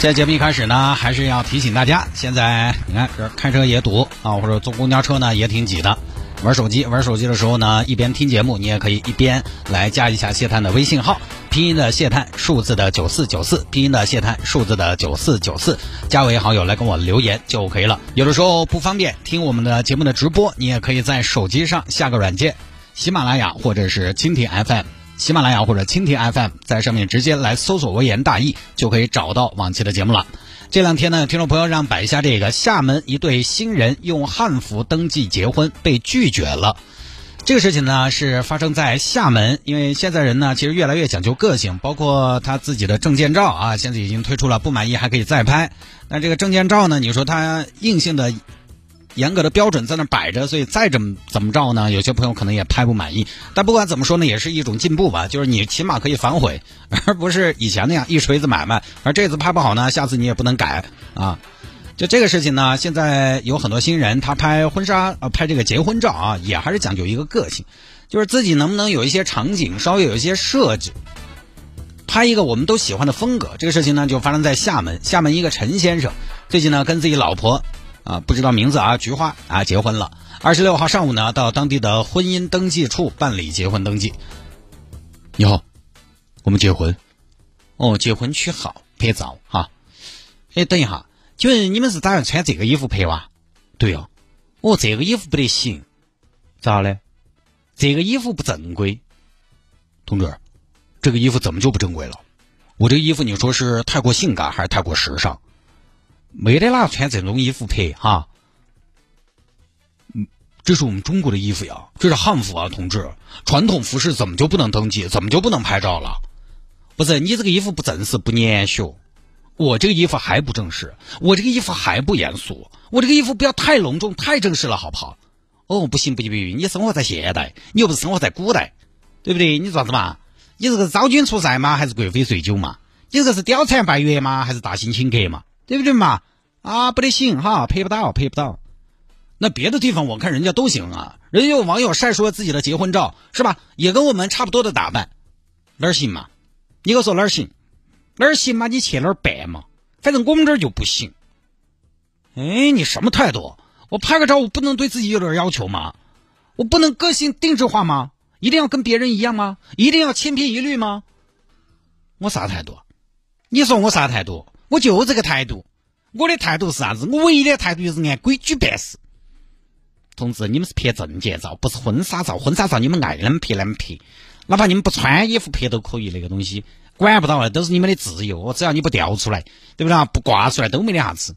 在节目一开始呢，还是要提醒大家，现在你看这开车也堵啊，或者坐公交车呢也挺挤的。玩手机，玩手机的时候呢，一边听节目，你也可以一边来加一下谢探的微信号，拼音的谢探，数字的九四九四，拼音的谢探，数字的九四九四，加为好友来跟我留言就可以了。有的时候不方便听我们的节目的直播，你也可以在手机上下个软件，喜马拉雅或者是蜻蜓 FM。喜马拉雅或者蜻蜓 FM，在上面直接来搜索“微言大义”，就可以找到往期的节目了。这两天呢，听众朋友让摆一下这个厦门一对新人用汉服登记结婚被拒绝了。这个事情呢是发生在厦门，因为现在人呢其实越来越讲究个性，包括他自己的证件照啊，现在已经推出了，不满意还可以再拍。那这个证件照呢，你说他硬性的。严格的标准在那摆着，所以再怎么怎么着呢？有些朋友可能也拍不满意。但不管怎么说呢，也是一种进步吧。就是你起码可以反悔，而不是以前那样一锤子买卖。而这次拍不好呢，下次你也不能改啊。就这个事情呢，现在有很多新人他拍婚纱啊，拍这个结婚照啊，也还是讲究一个个性，就是自己能不能有一些场景稍微有一些设计，拍一个我们都喜欢的风格。这个事情呢，就发生在厦门。厦门一个陈先生最近呢，跟自己老婆。啊，不知道名字啊，菊花啊，结婚了。二十六号上午呢，到当地的婚姻登记处办理结婚登记。你好，我们结婚。哦，结婚取号拍照哈。哎，等一下，请问你们是打算穿这个衣服拍哇？对哦。哦，这个衣服不得行。咋嘞？这个衣服不正规。同志，这个衣服怎么就不正规了？我这衣服你说是太过性感还是太过时尚？没得哪穿这种衣服拍哈，嗯，这是我们中国的衣服呀，这是汉服啊，同志，传统服饰怎么就不能登记，怎么就不能拍照了？不是你这个衣服不正式不年学，我这个衣服还不正式，我这个衣服还不严肃，我这个衣服不要太隆重太正式了，好不好？哦，不行不行不行，你生活在现代，你又不是生活在古代，对不对？你啥子嘛？你这个昭君出塞吗？还是贵妃醉酒嘛？你这是貂蝉拜月吗？还是大兴请客嘛？对不对嘛？啊，不得行哈，拍不到，拍不到。那别的地方我看人家都行啊，人家有网友晒出了自己的结婚照，是吧？也跟我们差不多的打扮，哪儿行嘛？你给我说哪儿行？哪儿行嘛？你去哪儿办嘛？反正我们这儿就不行。哎，你什么态度？我拍个照，我不能对自己有点要求吗？我不能个性定制化吗？一定要跟别人一样吗？一定要千篇一律吗？我啥态度？你说我啥态度？我就这个态度，我的态度是啥子？我唯一的态度就是按规矩办事。同志，你们是拍证件照，不是婚纱照。婚纱照你们爱啷么拍啷么拍，哪怕你们不穿衣服拍都可以。那个东西管不到了，都是你们的自由。只要你不掉出来，对不对啊？不挂出来都没得啥子。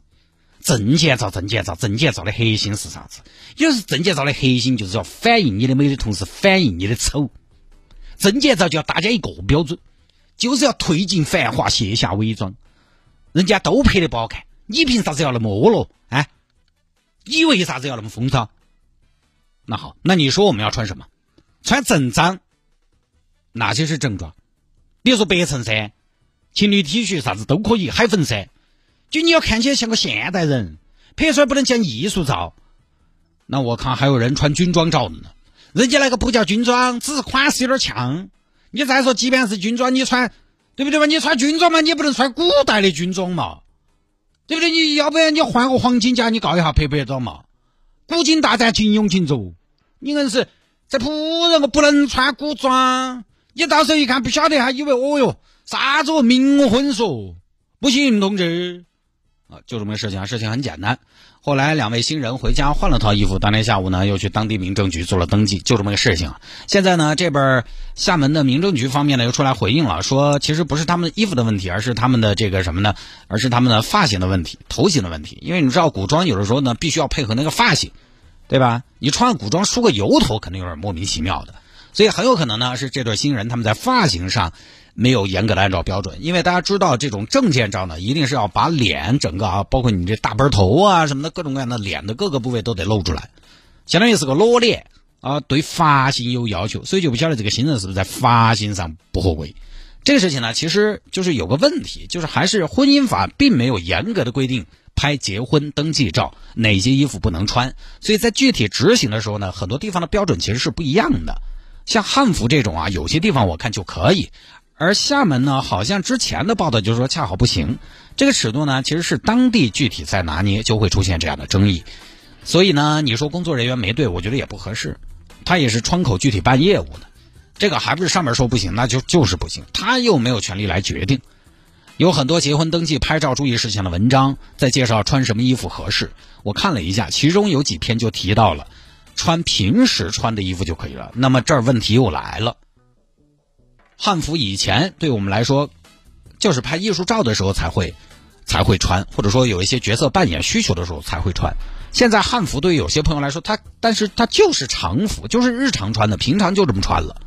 证件照，证件照，证件照的核心是啥子？有时证件照的核心就是要反映你的美的同时反映你的丑。证件照就要大家一个标准，就是要褪尽繁华，卸下伪装。人家都拍的不好看，你凭啥子要那么婀娜？哎，你为啥子要那么风骚？那好，那你说我们要穿什么？穿正装，哪些是正装？比如说白衬衫、情侣 T 恤啥子都可以，海粉衫。就你要看起来像个现代人，拍出来不能像艺术照。那我看还有人穿军装照的呢，人家那个不叫军装，只是款式有点像。你再说，即便是军装，你穿。对不对嘛？你穿军装嘛，你也不能穿古代的军装嘛，对不对？你要不然你换个黄金甲，你告一下拍不拍照嘛？古今大战，秦俑秦卓，你硬是这仆人，我不能穿古装。你到时候一看不晓得，还以为哦哟，啥子冥婚说不行，同志。啊，就这么个事情啊，事情很简单。后来两位新人回家换了套衣服，当天下午呢又去当地民政局做了登记，就这么个事情。现在呢这边厦门的民政局方面呢又出来回应了，说其实不是他们衣服的问题，而是他们的这个什么呢？而是他们的发型的问题、头型的问题。因为你知道古装有的时候呢必须要配合那个发型，对吧？你穿古装梳个油头肯定有点莫名其妙的，所以很有可能呢是这对新人他们在发型上。没有严格的按照标准，因为大家知道这种证件照呢，一定是要把脸整个啊，包括你这大背头啊什么的，各种各样的脸的各个部位都得露出来。相当于是个裸脸啊，对发型有要求，所以就不晓得这个新人是不是在发型上不合规。这个事情呢，其实就是有个问题，就是还是婚姻法并没有严格的规定拍结婚登记照哪些衣服不能穿，所以在具体执行的时候呢，很多地方的标准其实是不一样的。像汉服这种啊，有些地方我看就可以，而厦门呢，好像之前的报道就是说恰好不行。这个尺度呢，其实是当地具体在拿捏，就会出现这样的争议。所以呢，你说工作人员没对，我觉得也不合适，他也是窗口具体办业务的。这个还不是上面说不行，那就就是不行。他又没有权利来决定。有很多结婚登记拍照注意事项的文章，在介绍穿什么衣服合适。我看了一下，其中有几篇就提到了，穿平时穿的衣服就可以了。那么这儿问题又来了，汉服以前对我们来说，就是拍艺术照的时候才会才会穿，或者说有一些角色扮演需求的时候才会穿。现在汉服对于有些朋友来说，它但是它就是常服，就是日常穿的，平常就这么穿了。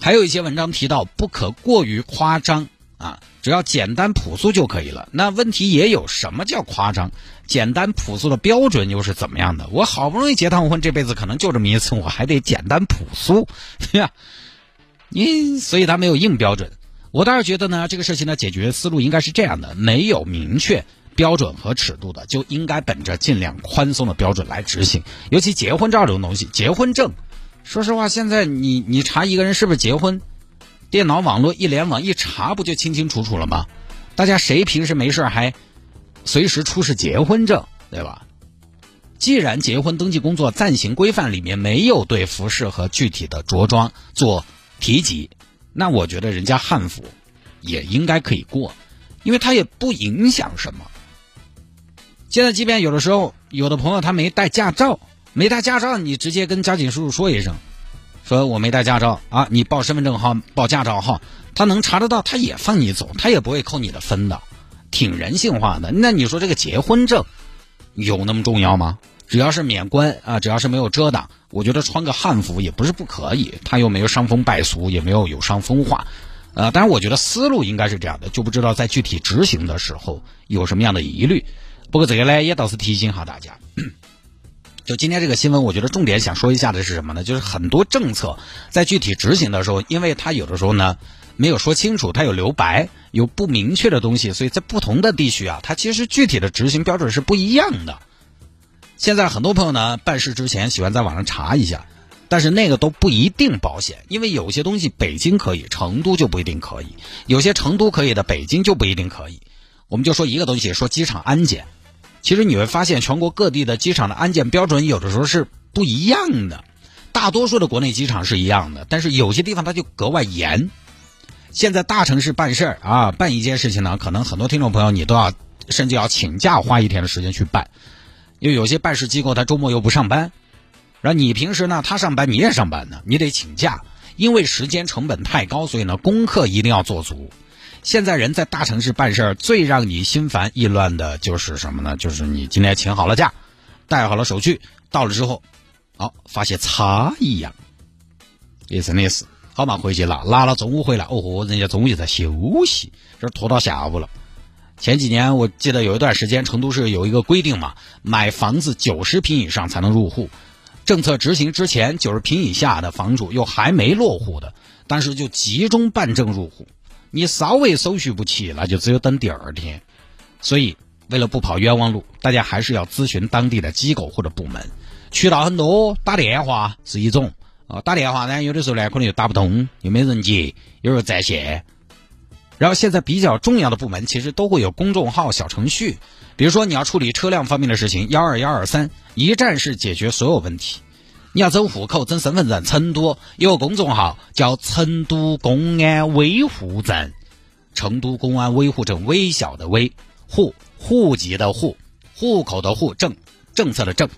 还有一些文章提到不可过于夸张啊，只要简单朴素就可以了。那问题也有，什么叫夸张？简单朴素的标准又是怎么样的？我好不容易结趟婚，这辈子可能就这么一次，我还得简单朴素，对呀？你所以他没有硬标准。我倒是觉得呢，这个事情的解决思路应该是这样的：没有明确标准和尺度的，就应该本着尽量宽松的标准来执行。尤其结婚照这种东西，结婚证。说实话，现在你你查一个人是不是结婚，电脑网络一联网一查，不就清清楚楚了吗？大家谁平时没事还随时出示结婚证，对吧？既然结婚登记工作暂行规范里面没有对服饰和具体的着装做提及，那我觉得人家汉服也应该可以过，因为它也不影响什么。现在即便有的时候有的朋友他没带驾照。没带驾照，你直接跟交警叔叔说一声，说我没带驾照啊，你报身份证号、报驾照号，他能查得到，他也放你走，他也不会扣你的分的，挺人性化的。那你说这个结婚证有那么重要吗？只要是免冠啊，只要是没有遮挡，我觉得穿个汉服也不是不可以，他又没有伤风败俗，也没有有伤风化，呃，当然我觉得思路应该是这样的，就不知道在具体执行的时候有什么样的疑虑。不过这个呢，也倒是提醒哈大家。就今天这个新闻，我觉得重点想说一下的是什么呢？就是很多政策在具体执行的时候，因为它有的时候呢没有说清楚，它有留白，有不明确的东西，所以在不同的地区啊，它其实具体的执行标准是不一样的。现在很多朋友呢办事之前喜欢在网上查一下，但是那个都不一定保险，因为有些东西北京可以，成都就不一定可以；有些成都可以的，北京就不一定可以。我们就说一个东西，说机场安检。其实你会发现，全国各地的机场的安检标准有的时候是不一样的。大多数的国内机场是一样的，但是有些地方它就格外严。现在大城市办事儿啊，办一件事情呢，可能很多听众朋友你都要甚至要请假花一天的时间去办，因为有些办事机构他周末又不上班，然后你平时呢他上班你也上班呢，你得请假，因为时间成本太高，所以呢功课一定要做足。现在人在大城市办事儿，最让你心烦意乱的就是什么呢？就是你今天请好了假，带好了手续，到了之后，好发现差一样，也真的是好嘛回去拿，拿了中午回来，哦豁，人家中午就在休息，这拖到下午了。前几年我记得有一段时间，成都市有一个规定嘛，买房子九十平以上才能入户。政策执行之前，九十平以下的房主又还没落户的，当时就集中办证入户。你稍微手续不齐，那就只有等第二天。所以，为了不跑冤枉路，大家还是要咨询当地的机构或者部门。渠道很多，打电话是一种啊，打电话呢，有的时候呢可能又打不通，又没人接，有时候在线。然后现在比较重要的部门，其实都会有公众号、小程序。比如说你要处理车辆方面的事情，幺二幺二三一站式解决所有问题。你要整户口、整身份证，成都有个公众号叫“成都公安维护证”，成都公安维护证，微小的微，户户籍的户，户口的户，政政策的政，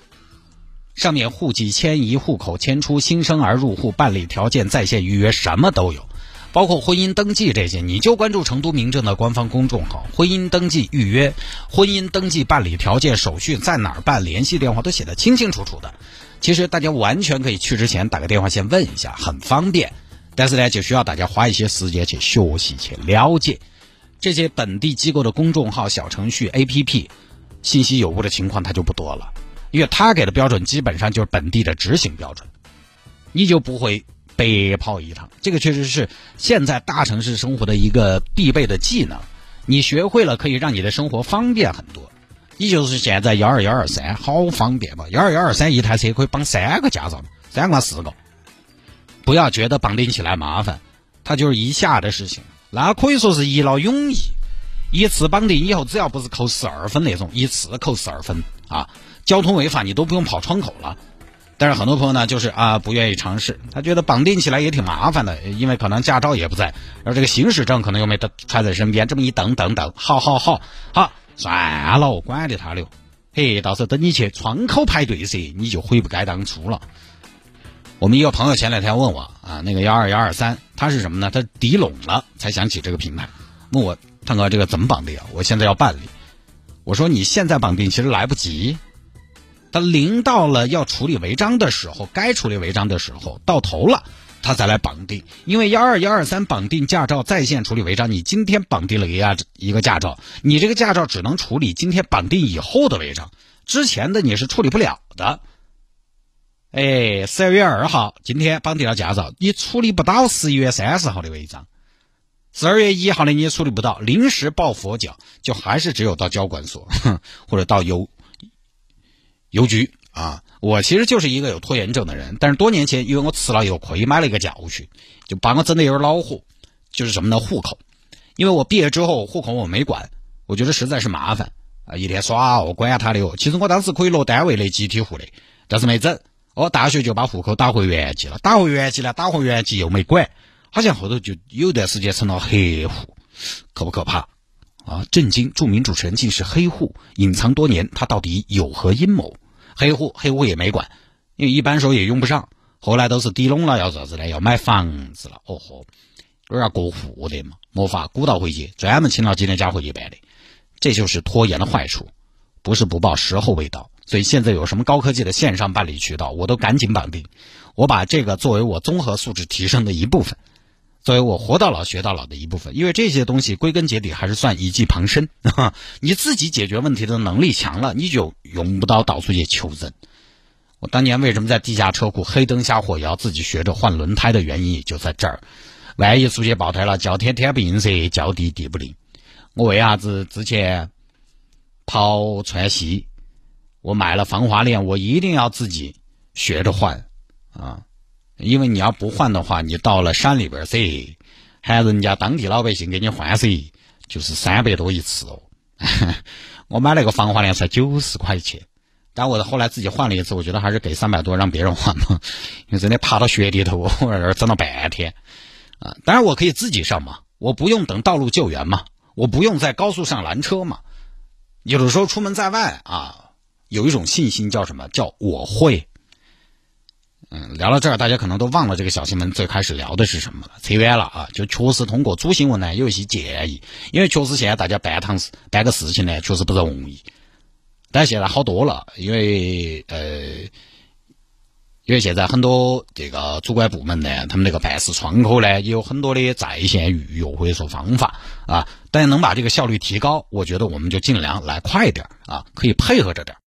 上面户籍迁移、户口迁出、新生儿入户办理条件、在线预约，什么都有，包括婚姻登记这些，你就关注成都民政的官方公众号，婚姻登记预约、婚姻登记办理条件、手续在哪儿办，联系电话都写的清清楚楚的。其实大家完全可以去之前打个电话先问一下，很方便。但是呢，就需要大家花一些时间去学习、去了解这些本地机构的公众号、小程序、APP，信息有误的情况它就不多了。因为他给的标准基本上就是本地的执行标准，你就不会白跑一趟。这个确实是现在大城市生活的一个必备的技能，你学会了可以让你的生活方便很多。你就是现在幺二幺二三，好方便嘛！幺二幺二三一台车可以绑三个驾照，三个四个，不要觉得绑定起来麻烦，它就是一下的事情，那可以说是一劳永逸。一次绑定以后，只要不是扣十二分那种，一次扣十二分啊！交通违法你都不用跑窗口了。但是很多朋友呢，就是啊不愿意尝试，他觉得绑定起来也挺麻烦的，因为可能驾照也不在，然后这个行驶证可能又没得揣在身边，这么一等等等，好好好好。算了，管得他了。嘿，到时候等你去窗口排队噻，你就悔不该当初了。我们一个朋友前两天问我啊，那个幺二幺二三，他是什么呢？他抵拢了才想起这个品牌，问我探哥这个怎么绑定啊？我现在要办理。我说你现在绑定其实来不及，他临到了要处理违章的时候，该处理违章的时候到头了。他再来绑定，因为幺二幺二三绑定驾照在线处理违章，你今天绑定了一个一个驾照，你这个驾照只能处理今天绑定以后的违章，之前的你是处理不了的。哎，十二月二号今天绑定了驾照，你处理不到十一月三十号的违章，十二月一号的你也处理不到，临时抱佛脚，就还是只有到交管所 或者到邮邮局。啊，我其实就是一个有拖延症的人，但是多年前因为我吃了一个亏，买了一个教训，就把我整的有点恼火。就是什么呢？户口，因为我毕业之后户口我没管，我觉得实在是麻烦啊，一天耍我管他的哦。其实我当时可以落单位的集体户的，但是没整。我大学就把户口打回原籍了，打回原籍了，打回原籍又没管，好像后头就有段时间成了黑户，可不可怕？啊，震惊！著名主持人竟是黑户，隐藏多年，他到底有何阴谋？黑户黑户也没管，因为一般时候也用不上。后来都是抵拢了，要啥子呢？要买房子了。哦豁，有点过户的嘛，没法鼓捣回去，专门请了几天假回去办的。这就是拖延的坏处，不是不报，时候未到。所以现在有什么高科技的线上办理渠道，我都赶紧绑定。我把这个作为我综合素质提升的一部分，作为我活到老学到老的一部分。因为这些东西归根结底还是算一技傍身。你自己解决问题的能力强了，你就用不到到处去求人。我当年为什么在地下车库黑灯瞎火也要自己学着换轮胎的原因也就在这儿。万一出去爆胎了，叫天天不应噻，叫地地不灵。我为啥子之前跑川西，我买了防滑链，我一定要自己学着换啊？因为你要不换的话，你到了山里边噻，喊人家当地老百姓给你换噻，就是三百多一次哦。我买了个防滑链才九十块钱。但我后来自己换了一次，我觉得还是给三百多让别人换嘛，因为真的爬到雪里头，我在这整了半天啊！当然我可以自己上嘛，我不用等道路救援嘛，我不用在高速上拦车嘛。有的时候出门在外啊，有一种信心叫什么？叫我会。嗯，聊到这儿，大家可能都忘了这个小新闻最开始聊的是什么了，扯远了啊！就确实通过主新闻呢有一些建议，因为确实现在大家办趟事办个事情呢确实不容易。但现在好多了，因为呃，因为现在很多这个主管部门呢，他们那个办事窗口呢，也有很多的在线预约或者说方法啊，但能把这个效率提高，我觉得我们就尽量来快点啊，可以配合着点儿。